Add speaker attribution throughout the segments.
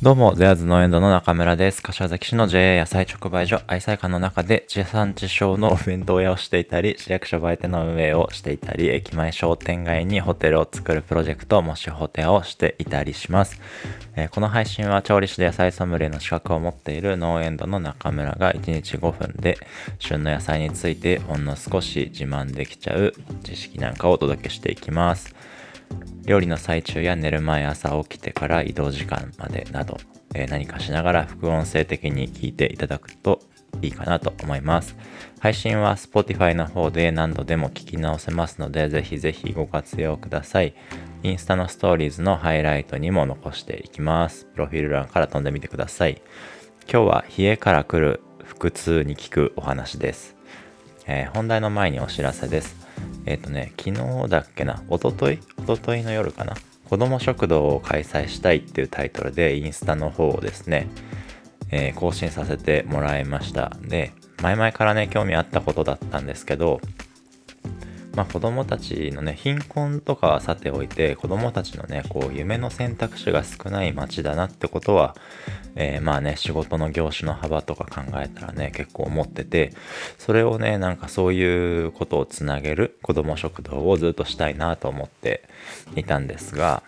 Speaker 1: どうも、ゼアーズ農園ドの中村です。柏崎市の JA 野菜直売所愛妻館の中で地産地消のお弁当屋をしていたり、市役所売店の運営をしていたり、駅前商店街にホテルを作るプロジェクト、もしホテルをしていたりします。えーこの配信は調理師で野菜ソムリエの資格を持っている農園ドの中村が1日5分で旬の野菜についてほんの少し自慢できちゃう知識なんかをお届けしていきます。料理の最中や寝る前朝起きてから移動時間までなど、えー何かしながら副音声的に聞いていただくといいかなと思います。配信は Spotify の方で何度でも聞き直せますので、ぜひぜひご活用ください。インスタのストーリーズのハイライトにも残していきます。プロフィール欄から飛んでみてください。今日は冷えから来る腹痛に効くお話です。えー本題の前にお知らせです。えっ、とね、昨日だっけな、おととい？おとといの夜かな？子ども食堂を開催したいっていうタイトルでインスタの方をですね、えー更新させてもらいました。で、前々からね、興味あったことだったんですけど、まあ子供たちのね、貧困とかはさておいて、子供たちのね、こう、夢の選択肢が少ない街だなってことは、えーまあね、仕事の業種の幅とか考えたらね、結構思ってて、それをね、なんかそういうことをつなげる子供食堂をずっとしたいなと思っていたんですが、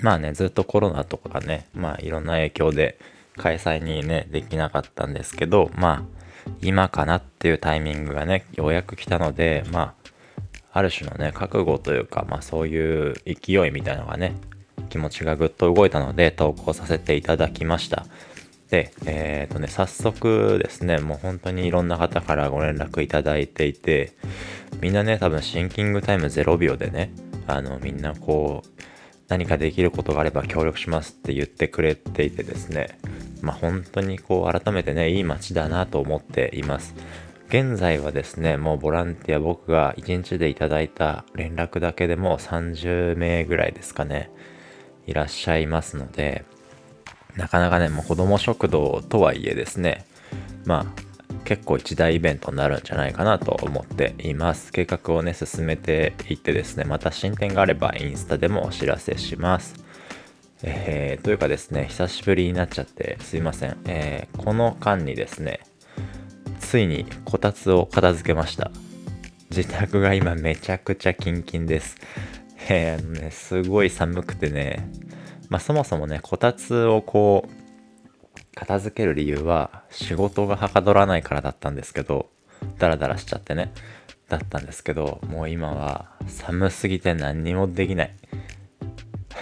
Speaker 1: まあね、ずっとコロナとかね、まあいろんな影響で開催にね、できなかったんですけど、まあ、今かなっていうタイミングがね、ようやく来たので、まあ、ある種のね、覚悟というか、まあそういう勢いみたいなのがね、気持ちがぐっと動いたので投稿させていただきました。で、えっ、とね、早速ですね、もう本当にいろんな方からご連絡いただいていて、みんなね、多分シンキングタイム0秒でね、あの、みんなこう、何かできることがあれば協力しますって言ってくれていてですね、まあ本当にこう改めてね、いい街だなと思っています。現在はですね、もうボランティア僕が1日でいただいた連絡だけでも30名ぐらいですかね、いらっしゃいますので、なかなかね、もう子供食堂とはいえですね、まあ、結構一大イベントになるんじゃないかなと思っています。計画をね、進めていってですね、また進展があればインスタでもお知らせします。えーというかですね、久しぶりになっちゃってすいません。えーこの間にですね、ついにこたつを片付けました。自宅が今めちゃくちゃキンキンです。えーね、すごい寒くてね、まあそもそもね、こたつをこう、片付ける理由は仕事がはかどらないからだったんですけど、ダラダラしちゃってね、だったんですけど、もう今は寒すぎて何にもできない。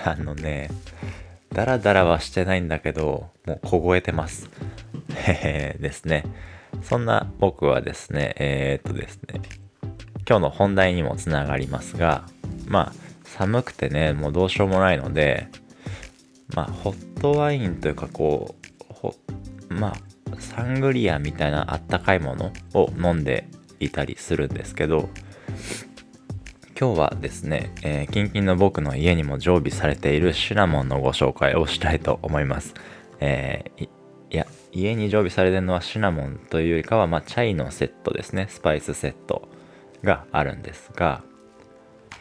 Speaker 1: あのね、ダラダラはしてないんだけど、もう凍えてます。へへですね。そんな僕はですね、えー、っとですね、今日の本題にもつながりますが、まあ、寒くてね、もうどうしようもないので、まあ、ホットワインというか、こう、まあ、サングリアみたいなあったかいものを飲んでいたりするんですけど、今日はですね、えー、キンキンの僕の家にも常備されているシナモンのご紹介をしたいと思います。えーいや、家に常備されてるのはシナモンというよりかは、まあ、チャイのセットですね、スパイスセットがあるんですが、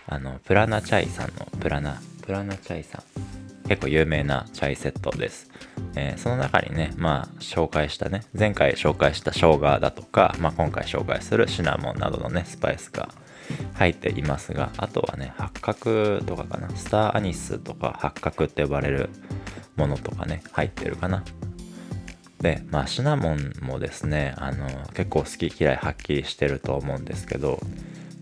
Speaker 1: あの、プラナチャイさんの、プラナ、プラナチャイさん、結構有名なチャイセットです。えーその中にね、まあ、紹介したね、前回紹介した生姜だとか、まあ、今回紹介するシナモンなどのね、スパイスが入っていますが、あとはね、八角とかかな、スターアニスとか八角って呼ばれるものとかね、入ってるかな。で、まあ、シナモンもですね、あの、結構好き嫌いはっきりしてると思うんですけど、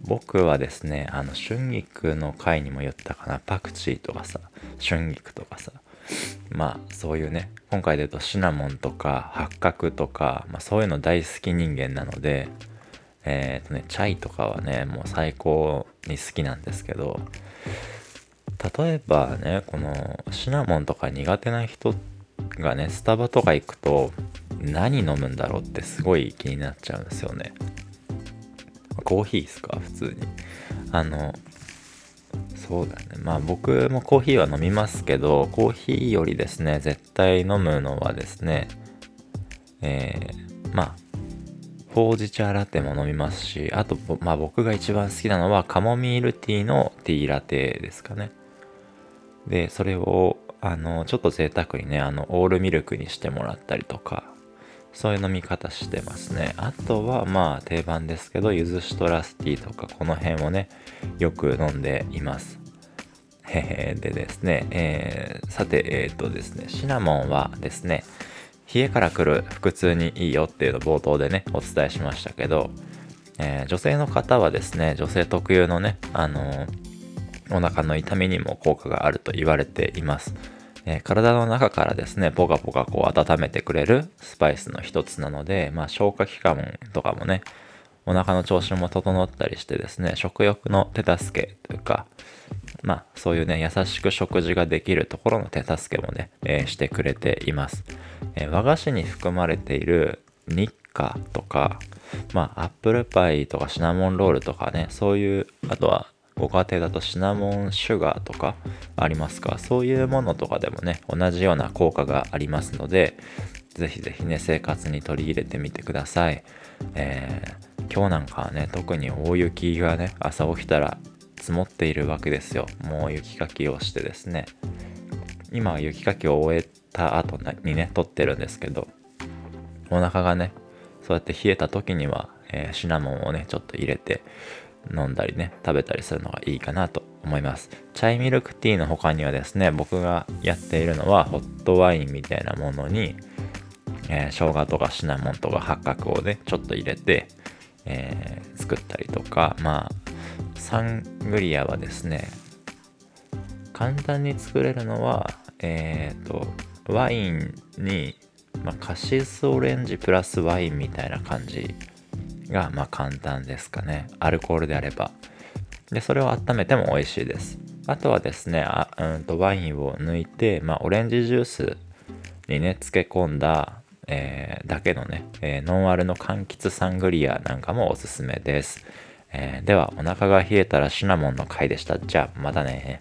Speaker 1: 僕はですね、あの、春菊の回にも言ったかな、パクチーとかさ、春菊とかさ、まあ、そういうね、今回で言うとシナモンとか八角とか、まあ、そういうの大好き人間なので、えっ、とね、チャイとかはね、もう最高に好きなんですけど、例えばね、このシナモンとか苦手な人ってがね、スタバとか行くと何飲むんだろうってすごい気になっちゃうんですよね。コーヒーですか？普通に。あの、そうだね。まあ僕もコーヒーは飲みますけど、コーヒーよりですね、絶対飲むのはですね、えー、まあ、ほうじ茶ラテも飲みますし、あと、まあ僕が一番好きなのはカモミールティーのティーラテですかね。で、それを、あのちょっと贅沢にねあのオールミルクにしてもらったりとかそういう飲み方してますね。あとはまあ定番ですけどゆずシトラスティーとかこの辺をねよく飲んでいます。へへ。でですね、えー、さてえっ、ー、とですねシナモンはですね冷えから来る腹痛にいいよっていうの冒頭でねお伝えしましたけど、えー、女性の方はですね女性特有のねあのーお腹の痛みにも効果があると言われています。え、体の中からですね、ポカポカこう温めてくれるスパイスの一つなので、まあ、消化器官とかもね、お腹の調子も整ったりしてですね、食欲の手助けというか、まあ、そういうね、優しく食事ができるところの手助けもね、えー、してくれています。えー、和菓子に含まれている日課とか、まあ、アップルパイとかシナモンロールとかね、そういう、あとはご家庭だとシナモンシュガーとかありますか？そういうものとかでもね同じような効果がありますのでぜひぜひね生活に取り入れてみてください、えー、今日なんかはね特に大雪がね朝起きたら積もっているわけですよ。もう雪かきをしてですね。今は雪かきを終えた後にね撮ってるんですけどお腹がねそうやって冷えた時には、えー、シナモンをねちょっと入れて飲んだりね食べたりするのがいいかなと思います。チャイミルクティーの他にはですね僕がやっているのはホットワインみたいなものに、えー、生姜とかシナモンとか八角をねちょっと入れて、えー、作ったりとかまあサングリアはですね簡単に作れるのはえっ、ー、とワインに、まあ、カシスオレンジプラスワインみたいな感じがまあ簡単ですかね。アルコールであれば。でそれを温めても美味しいです。あとはですねあ、うん、とワインを抜いて、まあ、オレンジジュースにね漬け込んだ、えー、だけのね、えー、ノンアルの柑橘サングリアなんかもおすすめです、えー、ではお腹が冷えたらシナモンの回でした。じゃあまたね。